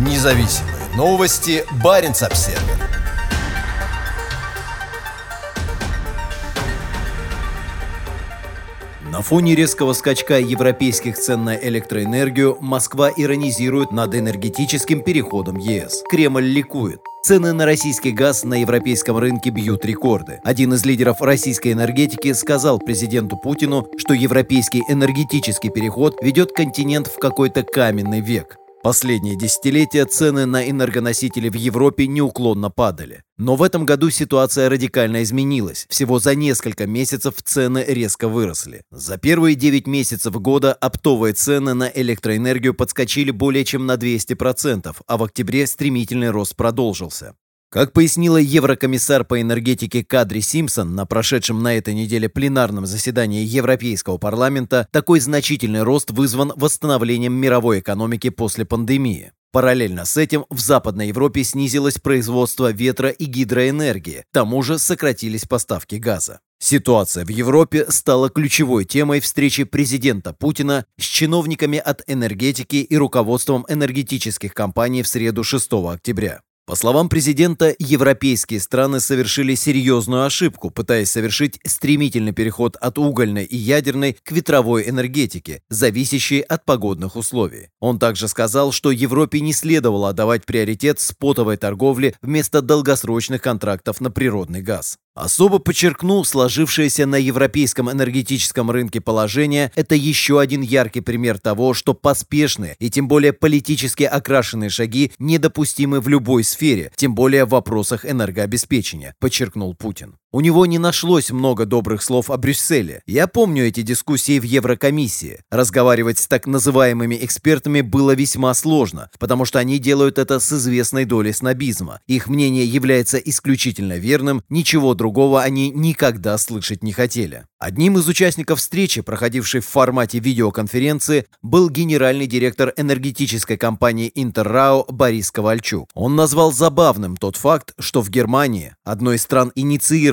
Независимые новости. Барин обсерва На фоне резкого скачка европейских цен на электроэнергию Москва иронизирует над энергетическим переходом ЕС. Кремль ликует. Цены на российский газ на европейском рынке бьют рекорды. Один из лидеров российской энергетики сказал президенту Путину, что европейский энергетический переход ведет континент в какой-то каменный век. Последние десятилетия цены на энергоносители в Европе неуклонно падали. Но в этом году ситуация радикально изменилась. Всего за несколько месяцев цены резко выросли. За первые 9 месяцев года оптовые цены на электроэнергию подскочили более чем на 200%, а в октябре стремительный рост продолжился. Как пояснила еврокомиссар по энергетике Кадри Симпсон на прошедшем на этой неделе пленарном заседании Европейского парламента, такой значительный рост вызван восстановлением мировой экономики после пандемии. Параллельно с этим в Западной Европе снизилось производство ветра и гидроэнергии, к тому же сократились поставки газа. Ситуация в Европе стала ключевой темой встречи президента Путина с чиновниками от энергетики и руководством энергетических компаний в среду 6 октября. По словам президента, европейские страны совершили серьезную ошибку, пытаясь совершить стремительный переход от угольной и ядерной к ветровой энергетике, зависящей от погодных условий. Он также сказал, что Европе не следовало отдавать приоритет спотовой торговле вместо долгосрочных контрактов на природный газ. Особо подчеркнул, сложившееся на европейском энергетическом рынке положение – это еще один яркий пример того, что поспешные и тем более политически окрашенные шаги недопустимы в любой сфере, тем более в вопросах энергообеспечения, подчеркнул Путин. У него не нашлось много добрых слов о Брюсселе. Я помню эти дискуссии в Еврокомиссии. Разговаривать с так называемыми экспертами было весьма сложно, потому что они делают это с известной долей снобизма. Их мнение является исключительно верным, ничего другого они никогда слышать не хотели. Одним из участников встречи, проходившей в формате видеоконференции, был генеральный директор энергетической компании «Интеррао» Борис Ковальчук. Он назвал забавным тот факт, что в Германии, одной из стран,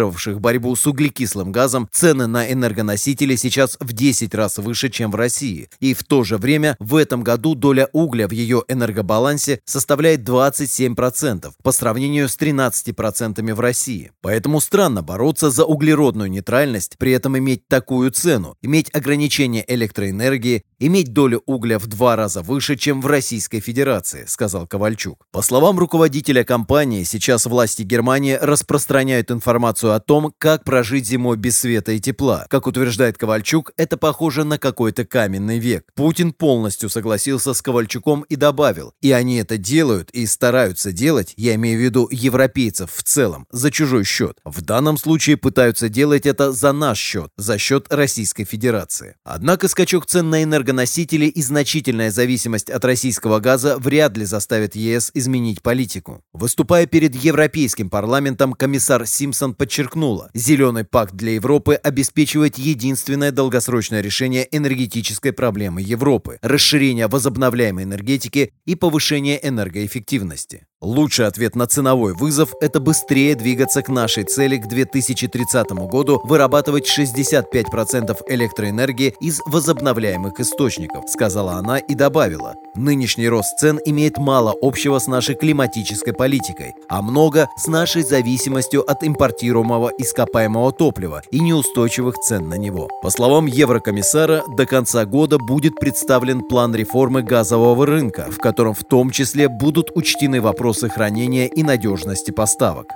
инициировавших борьбу с углекислым газом, цены на энергоносители сейчас в 10 раз выше, чем в России. И в то же время в этом году доля угля в ее энергобалансе составляет 27% по сравнению с 13% в России. Поэтому странно бороться за углеродную нейтральность, при этом иметь такую цену, иметь ограничение электроэнергии, иметь долю угля в два раза выше, чем в Российской Федерации, сказал Ковальчук. По словам руководителя компании, сейчас власти Германии распространяют информацию о том, как прожить зимой без света и тепла. Как утверждает Ковальчук, это похоже на какой-то каменный век. Путин полностью согласился с Ковальчуком и добавил, и они это делают и стараются делать, я имею в виду европейцев в целом, за чужой счет. В данном случае пытаются делать это за наш счет за счет Российской Федерации. Однако скачок цен на энергоносители и значительная зависимость от российского газа вряд ли заставят ЕС изменить политику. Выступая перед Европейским парламентом, комиссар Симпсон подчеркнула, «Зеленый пакт для Европы обеспечивает единственное долгосрочное решение энергетической проблемы Европы – расширение возобновляемой энергетики и повышение энергоэффективности». Лучший ответ на ценовой вызов – это быстрее двигаться к нашей цели к 2030 году вырабатывать 65% электроэнергии из возобновляемых источников, сказала она и добавила. Нынешний рост цен имеет мало общего с нашей климатической политикой, а много с нашей зависимостью от импортируемого ископаемого топлива и неустойчивых цен на него. По словам еврокомиссара, до конца года будет представлен план реформы газового рынка, в котором в том числе будут учтены вопросы вопросы хранения и надежности поставок.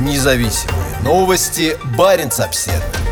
Независимые новости. Барин обседный.